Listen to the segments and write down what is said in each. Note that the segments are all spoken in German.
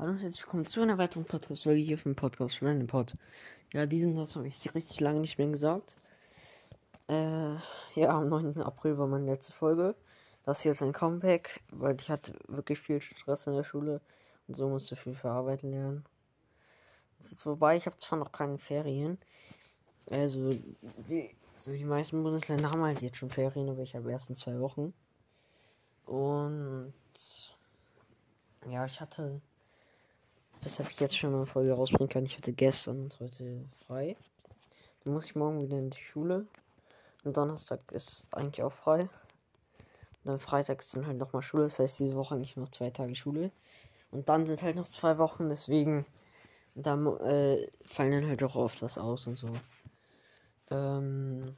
Hallo und herzlich willkommen zu einer weiteren Podcast-Folge hier vom Podcast Random Pod. Ja, diesen Satz habe ich richtig lange nicht mehr gesagt. Äh, ja, am 9. April war meine letzte Folge. Das ist jetzt ein Comeback, weil ich hatte wirklich viel Stress in der Schule und so musste viel verarbeiten lernen. Es ist vorbei, ich habe zwar noch keine Ferien. Also, die, so die meisten Bundesländer haben halt jetzt schon Ferien, aber ich habe erst in zwei Wochen. Und ja, ich hatte, weshalb ich jetzt schon mal eine Folge rausbringen kann, ich hatte gestern und heute frei. Dann muss ich morgen wieder in die Schule. Und Donnerstag ist eigentlich auch frei. Und dann Freitag ist dann halt nochmal Schule. Das heißt, diese Woche eigentlich noch zwei Tage Schule. Und dann sind halt noch zwei Wochen, deswegen da äh, fallen dann halt auch oft was aus und so. Ähm,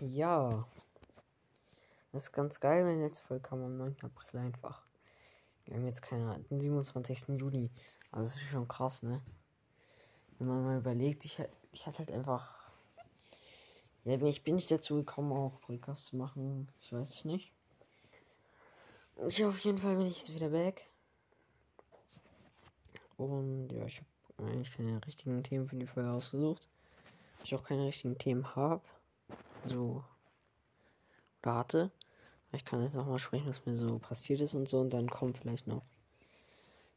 ja. Das ist ganz geil, wenn letzte Folge kam am 9. April einfach. Wir haben jetzt keine, den 27. Juli. Also das ist schon krass, ne? Wenn man mal überlegt, ich, ich hatte halt einfach. Ja, ich bin nicht dazu gekommen, auch Podcast zu machen. Ich weiß es nicht. Ich auf jeden Fall bin ich jetzt wieder back. Und ja, ich habe eigentlich keine richtigen Themen für die Folge ausgesucht. Ich auch keine richtigen Themen habe. So. Oder hatte. Ich kann jetzt noch mal sprechen, was mir so passiert ist und so. Und dann kommt vielleicht noch.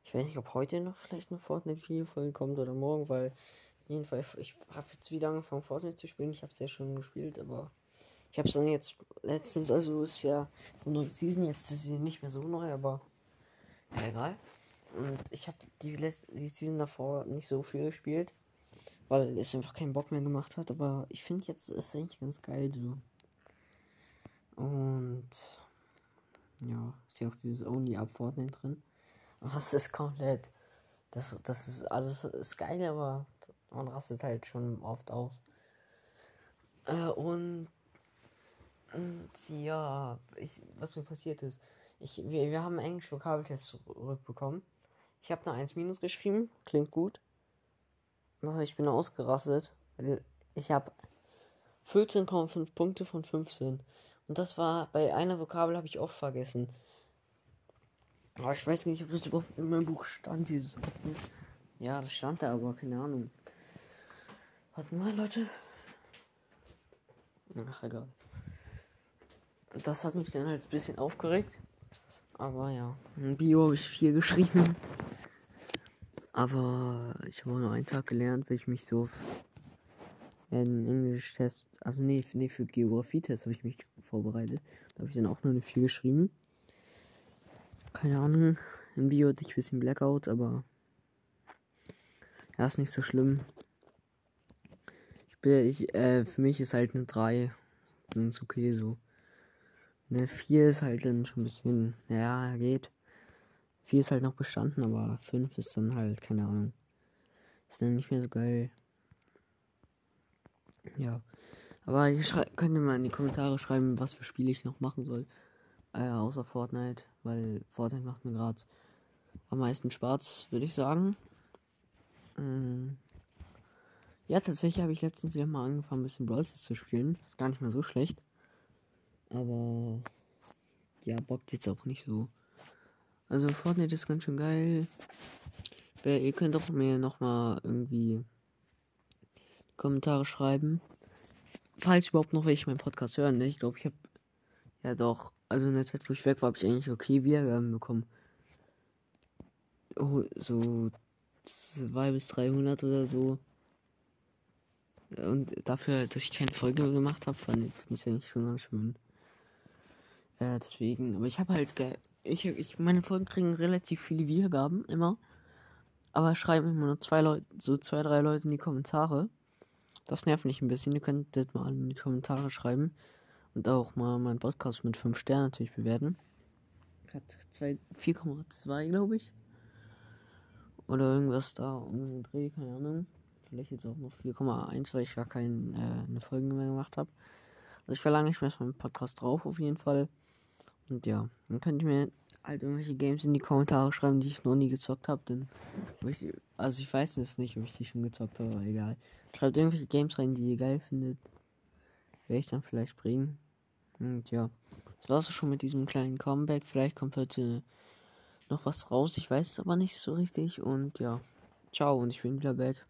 Ich weiß nicht, ob heute noch vielleicht eine Fortnite-Video-Folge kommt oder morgen, weil jedenfalls, ich habe jetzt wieder angefangen, Fortnite zu spielen. Ich habe es ja schon gespielt, aber ich habe es dann jetzt letztens, also ist ja so eine neue Season, jetzt ist sie nicht mehr so neu, aber ja, egal. Und ich habe die, die Season davor nicht so viel gespielt, weil es einfach keinen Bock mehr gemacht hat, aber ich finde jetzt ist es eigentlich ganz geil so. Und ja, ist ja auch dieses Only Up Fortnite drin. Es ist komplett. Das, das ist, also es ist geil, aber man rastet halt schon oft aus. Äh, und, und ja, ich, was mir passiert ist, ich, wir, wir haben Englisch Vokabeltest zurückbekommen. Ich habe eine 1 minus geschrieben, klingt gut. Aber ich bin ausgerastet. Ich habe 14,5 Punkte von 15. Und das war bei einer Vokabel habe ich oft vergessen. Aber ich weiß nicht, ob das überhaupt in meinem Buch stand, dieses Öffnen. Ja, das stand da, aber keine Ahnung. Warte mal, Leute. Ach, egal. Das hat mich dann halt ein bisschen aufgeregt. Aber ja, in Bio habe ich viel geschrieben. Aber ich habe nur einen Tag gelernt, weil ich mich so einen Englisch-Test, also nee, nee für Geografie-Test habe ich mich vorbereitet. Da habe ich dann auch nur eine 4 geschrieben. Keine Ahnung. In Bio hatte ich ein bisschen Blackout, aber ja, ist nicht so schlimm. Ich bin, ich, äh, für mich ist halt eine 3. Dann ist okay so. Eine 4 ist halt dann schon ein bisschen, ja, geht. 4 ist halt noch bestanden, aber 5 ist dann halt, keine Ahnung. Ist dann nicht mehr so geil. Ja. Aber ihr könnt ihr mal in die Kommentare schreiben, was für Spiele ich noch machen soll. Äh, außer Fortnite, weil Fortnite macht mir gerade am meisten Spaß, würde ich sagen. Ähm ja, tatsächlich habe ich letztens wieder mal angefangen, ein bisschen Brawl zu spielen. Ist gar nicht mehr so schlecht. Aber ja, bockt jetzt auch nicht so. Also Fortnite ist ganz schön geil. Ihr könnt auch mir nochmal irgendwie Kommentare schreiben. Falls überhaupt noch welche meinen Podcast hören, ne? Ich glaube, ich habe ja doch, also in der Zeit, wo ich weg war, habe ich eigentlich okay Wiedergaben bekommen. Oh, so 2 bis 300 oder so. Und dafür, dass ich keine Folge gemacht habe, fand ich es eigentlich schon ganz schön. Ja, deswegen, aber ich habe halt, ich, ich, meine Folgen kriegen relativ viele Wiedergaben, immer. Aber schreiben immer nur zwei Leute, so zwei, drei Leute in die Kommentare. Das nervt mich ein bisschen. Ihr könntet mal in die Kommentare schreiben. Und auch mal meinen Podcast mit 5 Sternen natürlich bewerten. Hat 4,2 glaube ich. Oder irgendwas da um den Dreh, keine Ahnung. Vielleicht jetzt auch noch 4,1, weil ich gar keine äh, eine mehr gemacht habe. Also ich verlange ich mir erstmal einen Podcast drauf auf jeden Fall. Und ja, dann könnt ihr mir halt irgendwelche Games in die Kommentare schreiben, die ich noch nie gezockt habe. Denn ich, also ich weiß jetzt nicht, ob ich die schon gezockt habe, aber egal. Schreibt irgendwelche Games rein, die ihr geil findet. Werde ich dann vielleicht bringen. Und ja, das war's auch schon mit diesem kleinen Comeback. Vielleicht kommt heute noch was raus. Ich weiß es aber nicht so richtig. Und ja, ciao und ich bin wieder back.